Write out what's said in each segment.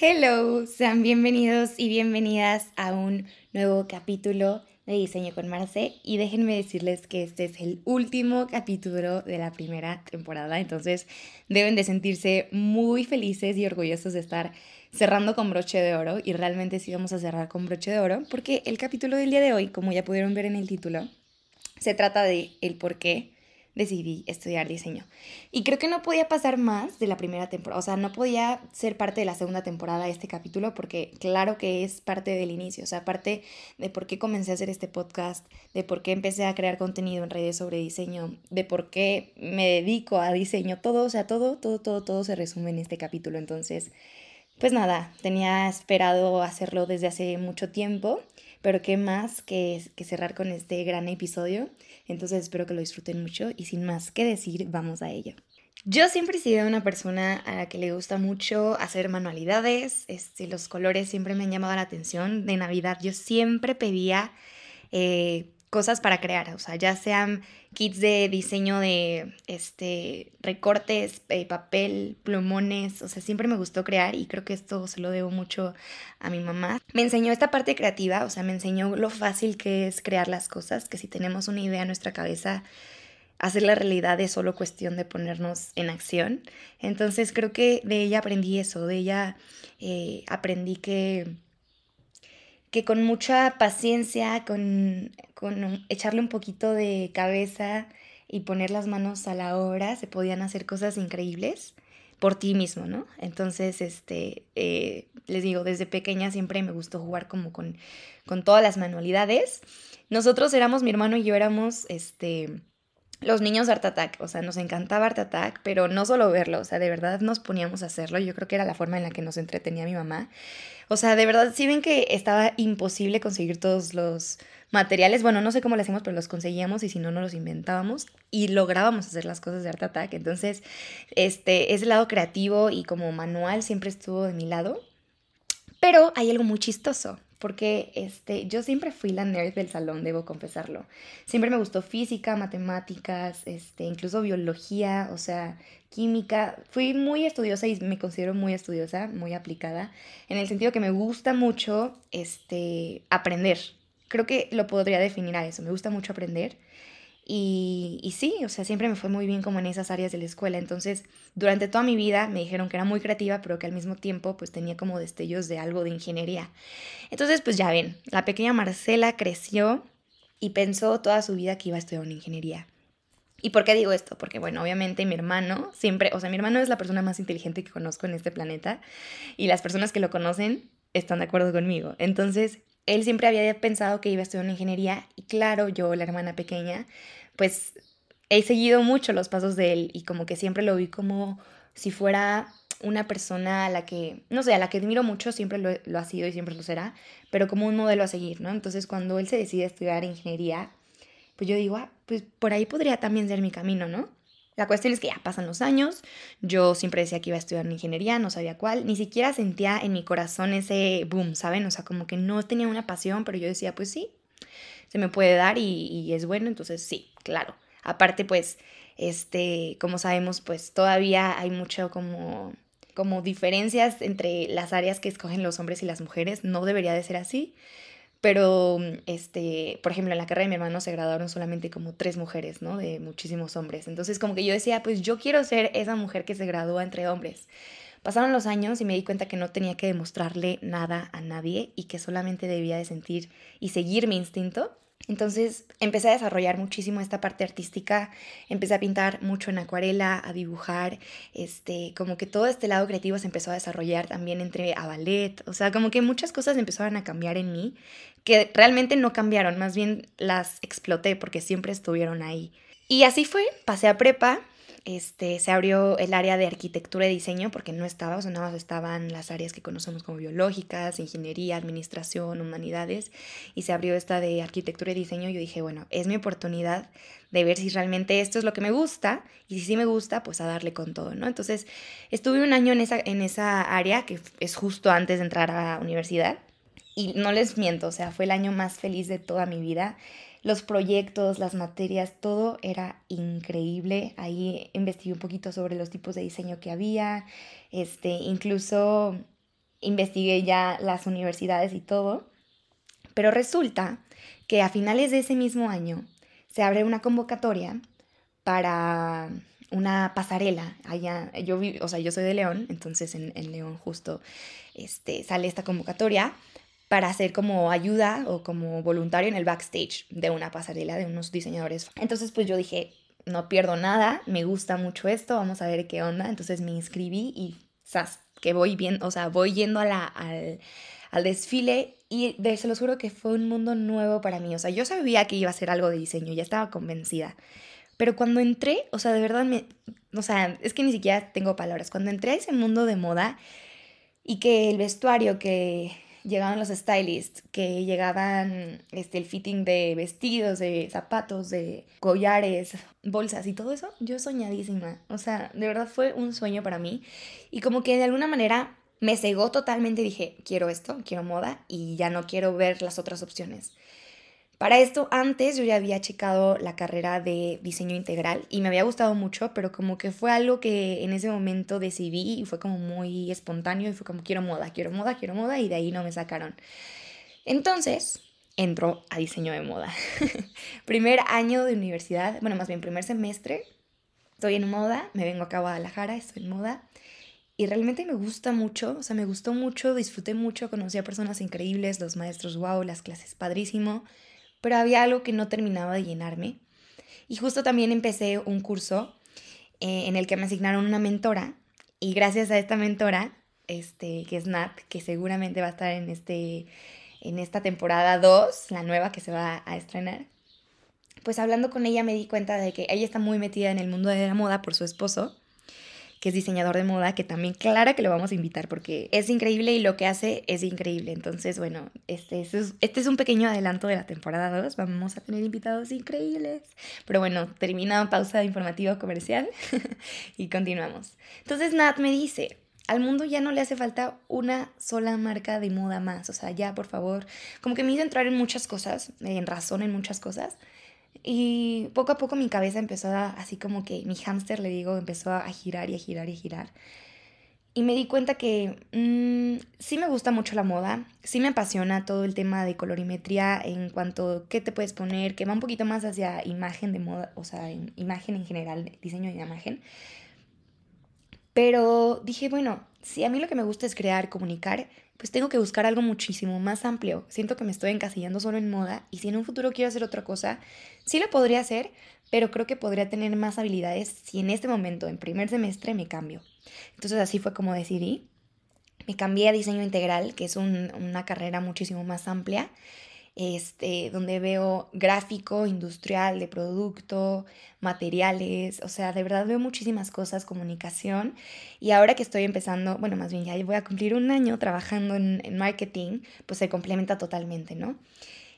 Hello, sean bienvenidos y bienvenidas a un nuevo capítulo de Diseño con Marce. Y déjenme decirles que este es el último capítulo de la primera temporada, entonces deben de sentirse muy felices y orgullosos de estar cerrando con broche de oro. Y realmente sí vamos a cerrar con broche de oro porque el capítulo del día de hoy, como ya pudieron ver en el título, se trata de el por qué decidí estudiar diseño. Y creo que no podía pasar más de la primera temporada, o sea, no podía ser parte de la segunda temporada de este capítulo porque claro que es parte del inicio, o sea, parte de por qué comencé a hacer este podcast, de por qué empecé a crear contenido en redes sobre diseño, de por qué me dedico a diseño, todo, o sea, todo, todo, todo, todo se resume en este capítulo. Entonces, pues nada, tenía esperado hacerlo desde hace mucho tiempo, pero qué más que, que cerrar con este gran episodio. Entonces espero que lo disfruten mucho y sin más que decir, vamos a ello. Yo siempre he sido una persona a la que le gusta mucho hacer manualidades, este, los colores siempre me han llamado la atención. De Navidad yo siempre pedía eh, cosas para crear, o sea, ya sean kits de diseño de este, recortes, eh, papel, plumones, o sea, siempre me gustó crear y creo que esto se lo debo mucho a mi mamá. Me enseñó esta parte creativa, o sea, me enseñó lo fácil que es crear las cosas, que si tenemos una idea en nuestra cabeza, hacer la realidad es solo cuestión de ponernos en acción. Entonces creo que de ella aprendí eso, de ella eh, aprendí que que con mucha paciencia, con, con echarle un poquito de cabeza y poner las manos a la obra, se podían hacer cosas increíbles por ti mismo, ¿no? Entonces, este, eh, les digo, desde pequeña siempre me gustó jugar como con, con todas las manualidades. Nosotros éramos, mi hermano y yo éramos, este, los niños Art Attack, o sea, nos encantaba Art Attack, pero no solo verlo, o sea, de verdad nos poníamos a hacerlo, yo creo que era la forma en la que nos entretenía mi mamá. O sea, de verdad, si ven que estaba imposible conseguir todos los materiales, bueno, no sé cómo lo hacíamos, pero los conseguíamos y si no, no los inventábamos y lográbamos hacer las cosas de Art Attack. Entonces, este, ese lado creativo y como manual siempre estuvo de mi lado. Pero hay algo muy chistoso porque este, yo siempre fui la nerd del salón, debo confesarlo. Siempre me gustó física, matemáticas, este, incluso biología, o sea, química. Fui muy estudiosa y me considero muy estudiosa, muy aplicada, en el sentido que me gusta mucho este, aprender. Creo que lo podría definir a eso, me gusta mucho aprender. Y, sí, o sea, siempre me fue muy bien como en esas áreas de la escuela. Entonces, durante toda mi vida me dijeron que era muy creativa, pero que al mismo tiempo pues tenía como destellos de algo de ingeniería. Entonces, pues ya ven, la pequeña Marcela creció y pensó toda su vida que iba a estudiar una ingeniería. ¿Y por qué digo esto? Porque, bueno, obviamente mi hermano siempre, o sea, mi hermano es la persona más inteligente que conozco en este planeta y las personas que lo conocen están de acuerdo conmigo. Entonces, él siempre había pensado que iba a estudiar una ingeniería y claro, yo, la hermana pequeña, pues he seguido mucho los pasos de él y como que siempre lo vi como si fuera una persona a la que, no sé, a la que admiro mucho, siempre lo, ha sido y siempre lo será, pero como un modelo a seguir, ¿no? Entonces cuando él se decide estudiar ingeniería, pues yo digo, ah, pues por ahí podría también ser mi camino, ¿no? La cuestión es que ya pasan los años, yo siempre decía que iba a estudiar ingeniería, no sabía cuál, ni siquiera sentía en mi corazón ese boom, ¿saben? O sea, como que no tenía una pasión, pero yo decía, pues sí, se me puede dar y, es bueno, entonces sí, claro. Aparte, pues, este, como sabemos, pues todavía hay mucho como como diferencias entre las áreas que escogen los hombres y las mujeres, no debería de ser así. Pero, este, por ejemplo, en la carrera de mi hermano se graduaron solamente como tres mujeres, ¿no? De muchísimos hombres. Entonces, como que yo decía, pues yo quiero ser esa mujer que se gradúa entre hombres. Pasaron los años y me di cuenta que no tenía que demostrarle nada a nadie y que solamente debía de sentir y seguir mi instinto. Entonces empecé a desarrollar muchísimo esta parte artística, empecé a pintar mucho en acuarela, a dibujar, este, como que todo este lado creativo se empezó a desarrollar también entre a ballet, o sea, como que muchas cosas empezaron a cambiar en mí, que realmente no cambiaron, más bien las exploté porque siempre estuvieron ahí. Y así fue, pasé a prepa, este, se abrió el área de arquitectura y diseño porque no estaba, o sea, nada más estaban las áreas que conocemos como biológicas, ingeniería, administración, humanidades, y se abrió esta de arquitectura y diseño. Yo dije, bueno, es mi oportunidad de ver si realmente esto es lo que me gusta, y si sí me gusta, pues a darle con todo, ¿no? Entonces, estuve un año en esa, en esa área, que es justo antes de entrar a la universidad, y no les miento, o sea, fue el año más feliz de toda mi vida los proyectos, las materias, todo era increíble. Ahí investigué un poquito sobre los tipos de diseño que había, este, incluso investigué ya las universidades y todo, pero resulta que a finales de ese mismo año se abre una convocatoria para una pasarela allá, yo o sea, yo soy de León, entonces en, en, León justo este, sale esta convocatoria para hacer como ayuda o como voluntario en el backstage de una pasarela de unos diseñadores. Entonces pues yo dije, no pierdo nada, me gusta mucho esto, vamos a ver qué onda, entonces me inscribí y ¡zas! que voy bien, o sea, voy yendo al, al desfile y de, se los juro que fue un mundo nuevo para mí, o sea, yo sabía que iba a ser algo de diseño, ya estaba convencida. Pero cuando entré, o sea, de verdad me, o sea, es que ni siquiera tengo palabras. Cuando entré a ese mundo de moda y que el vestuario, que llegaban los stylists, que llegaban este, el fitting de vestidos, de zapatos, de collares, bolsas y todo eso, yo soñadísima. O sea, de verdad fue un sueño para mí. Y como que de alguna manera me cegó totalmente. Dije, quiero esto, quiero moda y ya no quiero ver las otras opciones. Para esto, antes yo ya había checado la carrera de diseño integral y me había gustado mucho, pero como que fue algo que en ese momento decidí y fue como muy espontáneo y fue como quiero moda, quiero moda, quiero moda y de ahí no me sacaron. Entonces, entro a diseño de moda. primer año de universidad, bueno, más bien primer semestre, estoy en moda, me vengo acá a Guadalajara, estoy en moda. Y realmente me gusta mucho, o sea, me gustó mucho, disfruté mucho, conocí a personas increíbles, los maestros, wow, las clases, padrísimo pero había algo que no terminaba de llenarme. Y justo también empecé un curso eh, en el que me asignaron una mentora y gracias a esta mentora, este, que es Nat, que seguramente va a estar en, este, en esta temporada 2, la nueva que se va a estrenar, pues hablando con ella me di cuenta de que ella está muy metida en el mundo de la moda por su esposo que es diseñador de moda, que también clara que lo vamos a invitar porque es increíble y lo que hace es increíble. Entonces, bueno, este, es, este es un pequeño adelanto de la temporada 2. Vamos a tener invitados increíbles. Pero bueno, termina pausa informativa comercial y continuamos. Entonces, Nat me dice, al mundo ya no le hace falta una sola marca de moda más. O sea, ya, por favor, como que me hizo entrar en muchas cosas, en razón en muchas cosas. Y poco a poco mi cabeza empezó a, así como que mi hámster, le digo, empezó a girar y a girar y a girar. Y me di cuenta que mm, sí me gusta mucho la moda, sí me apasiona todo el tema de colorimetría en cuanto a qué te puedes poner, que va un poquito más hacia imagen de moda, o sea, imagen en general, diseño de imagen. Pero dije, bueno, si a mí lo que me gusta es crear, comunicar, pues tengo que buscar algo muchísimo más amplio. Siento que me estoy encasillando solo en moda y si en un futuro quiero hacer otra cosa, sí lo podría hacer, pero creo que podría tener más habilidades si en este momento, en primer semestre, me cambio. Entonces así fue como decidí. Me cambié a diseño integral, que es una carrera muchísimo más amplia este, donde veo gráfico, industrial, de producto, materiales, o sea, de verdad veo muchísimas cosas, comunicación. Y ahora que estoy empezando, bueno, más bien ya voy a cumplir un año trabajando en, en marketing, pues se complementa totalmente, ¿no?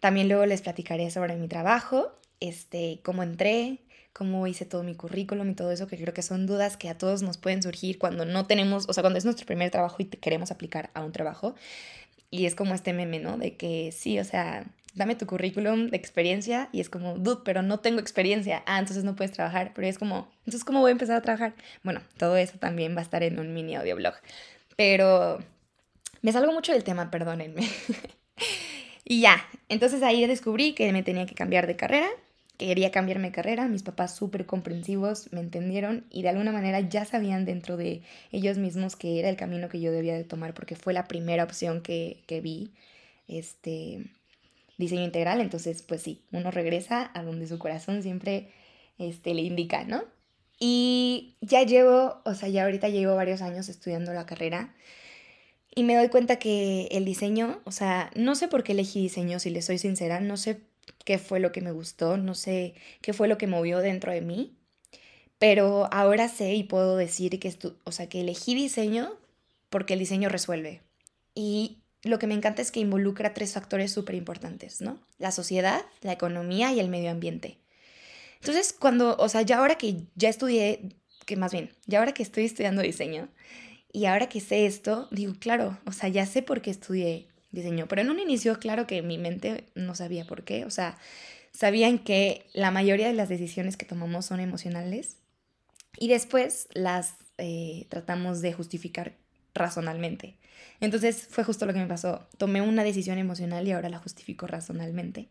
También luego les platicaré sobre mi trabajo, este, cómo entré, cómo hice todo mi currículum y todo eso, que creo que son dudas que a todos nos pueden surgir cuando no tenemos, o sea, cuando es nuestro primer trabajo y queremos aplicar a un trabajo. Y es como este meme, ¿no? De que sí, o sea, dame tu currículum de experiencia y es como, dude, pero no tengo experiencia. Ah, entonces no puedes trabajar. Pero es como, entonces, ¿cómo voy a empezar a trabajar? Bueno, todo eso también va a estar en un mini audioblog. Pero me salgo mucho del tema, perdónenme. y ya, entonces ahí descubrí que me tenía que cambiar de carrera quería cambiarme de carrera, mis papás súper comprensivos me entendieron y de alguna manera ya sabían dentro de ellos mismos que era el camino que yo debía de tomar porque fue la primera opción que, que vi, este diseño integral, entonces pues sí, uno regresa a donde su corazón siempre este, le indica, ¿no? Y ya llevo, o sea, ya ahorita llevo varios años estudiando la carrera y me doy cuenta que el diseño, o sea, no sé por qué elegí diseño, si le soy sincera, no sé qué fue lo que me gustó, no sé qué fue lo que movió dentro de mí, pero ahora sé y puedo decir que, o sea, que elegí diseño porque el diseño resuelve. Y lo que me encanta es que involucra tres factores súper importantes, ¿no? La sociedad, la economía y el medio ambiente. Entonces, cuando, o sea, ya ahora que ya estudié, que más bien, ya ahora que estoy estudiando diseño y ahora que sé esto, digo, claro, o sea, ya sé por qué estudié diseño. Pero en un inicio, claro que mi mente no sabía por qué. O sea, sabían que la mayoría de las decisiones que tomamos son emocionales y después las eh, tratamos de justificar razonalmente. Entonces fue justo lo que me pasó. Tomé una decisión emocional y ahora la justifico razonalmente.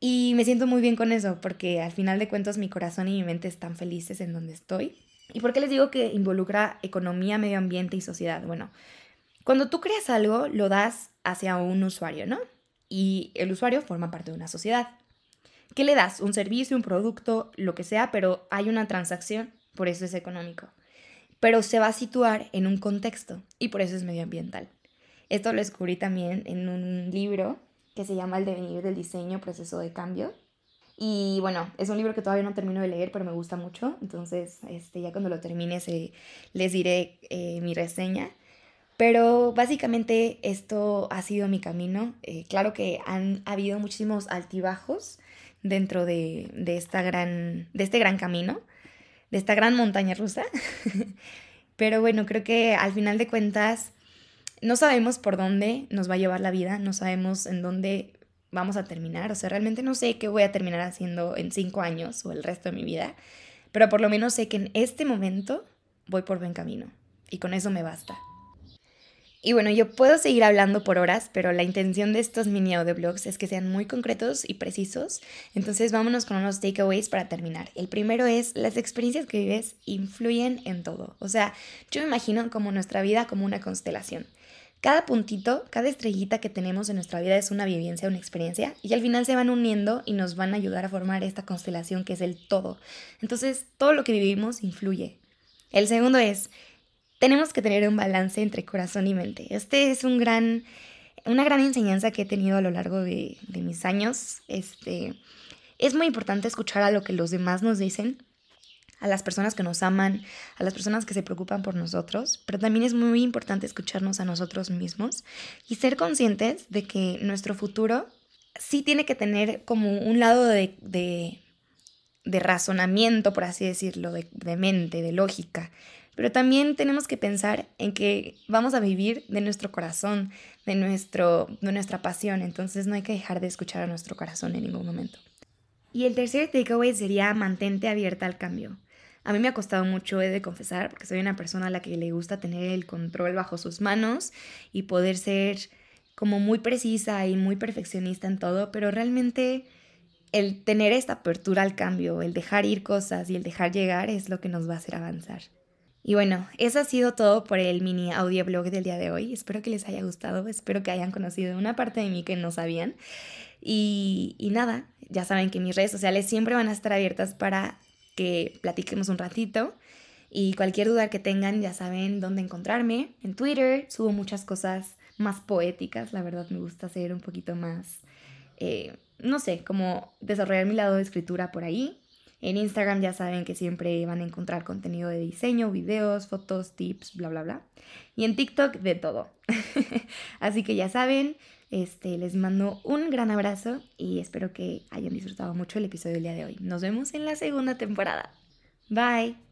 Y me siento muy bien con eso, porque al final de cuentas mi corazón y mi mente están felices en donde estoy. ¿Y por qué les digo que involucra economía, medio ambiente y sociedad? Bueno, cuando tú creas algo, lo das hacia un usuario, ¿no? Y el usuario forma parte de una sociedad. ¿Qué le das? Un servicio, un producto, lo que sea, pero hay una transacción, por eso es económico. Pero se va a situar en un contexto y por eso es medioambiental. Esto lo descubrí también en un libro que se llama El devenir del diseño, proceso de cambio. Y bueno, es un libro que todavía no termino de leer, pero me gusta mucho. Entonces, este, ya cuando lo termine les diré eh, mi reseña. Pero básicamente esto ha sido mi camino. Eh, claro que han habido muchísimos altibajos dentro de, de, esta gran, de este gran camino, de esta gran montaña rusa. Pero bueno, creo que al final de cuentas no sabemos por dónde nos va a llevar la vida, no sabemos en dónde vamos a terminar, o sea, realmente no sé qué voy a terminar haciendo en cinco años o el resto de mi vida, pero por lo menos sé que en este momento voy por buen camino y con eso me basta. Y bueno, yo puedo seguir hablando por horas, pero la intención de estos mini audioblogs es que sean muy concretos y precisos. Entonces vámonos con unos takeaways para terminar. El primero es, las experiencias que vives influyen en todo. O sea, yo me imagino como nuestra vida como una constelación. Cada puntito, cada estrellita que tenemos en nuestra vida es una vivencia, una experiencia, y al final se van uniendo y nos van a ayudar a formar esta constelación que es el todo. Entonces, todo lo que vivimos influye. El segundo es, tenemos que tener un balance entre corazón y mente. Este es un gran, una gran enseñanza que he tenido a lo largo de, de mis años. Este, es muy importante escuchar a lo que los demás nos dicen, a las personas que nos aman, a las personas que se preocupan por nosotros, pero también es muy importante escucharnos a nosotros mismos y ser conscientes de que nuestro futuro sí tiene que tener como un lado de, de, razonamiento, por así decirlo, de, de mente, de lógica, pero también tenemos que pensar en que vamos a vivir de nuestro corazón, de, nuestro, de nuestra pasión, entonces no hay que dejar de escuchar a nuestro corazón en ningún momento. Y el tercer takeaway sería mantente abierta al cambio. A mí me ha costado mucho, he de confesar, porque soy una persona a la que le gusta tener el control bajo sus manos y poder ser como muy precisa y muy perfeccionista en todo, pero realmente el tener esta apertura al cambio, el dejar ir cosas y el dejar llegar es lo que nos va a hacer avanzar. Y bueno, eso ha sido todo por el mini audioblog del día de hoy. Espero que les haya gustado, espero que hayan conocido una parte de mí que no sabían. Y, y nada, ya saben que mis redes sociales siempre van a estar abiertas para que platiquemos un ratito. Y cualquier duda que tengan, ya saben dónde encontrarme. En Twitter subo muchas cosas más poéticas, la verdad me gusta ser un poquito más, eh, no sé, como desarrollar mi lado de escritura por ahí. En Instagram ya saben que siempre van a encontrar contenido de diseño, videos, fotos, tips, bla, bla, bla. Y en TikTok de todo. Así que ya saben, este, les mando un gran abrazo y espero que hayan disfrutado mucho el episodio del día de hoy. Nos vemos en la segunda temporada. Bye.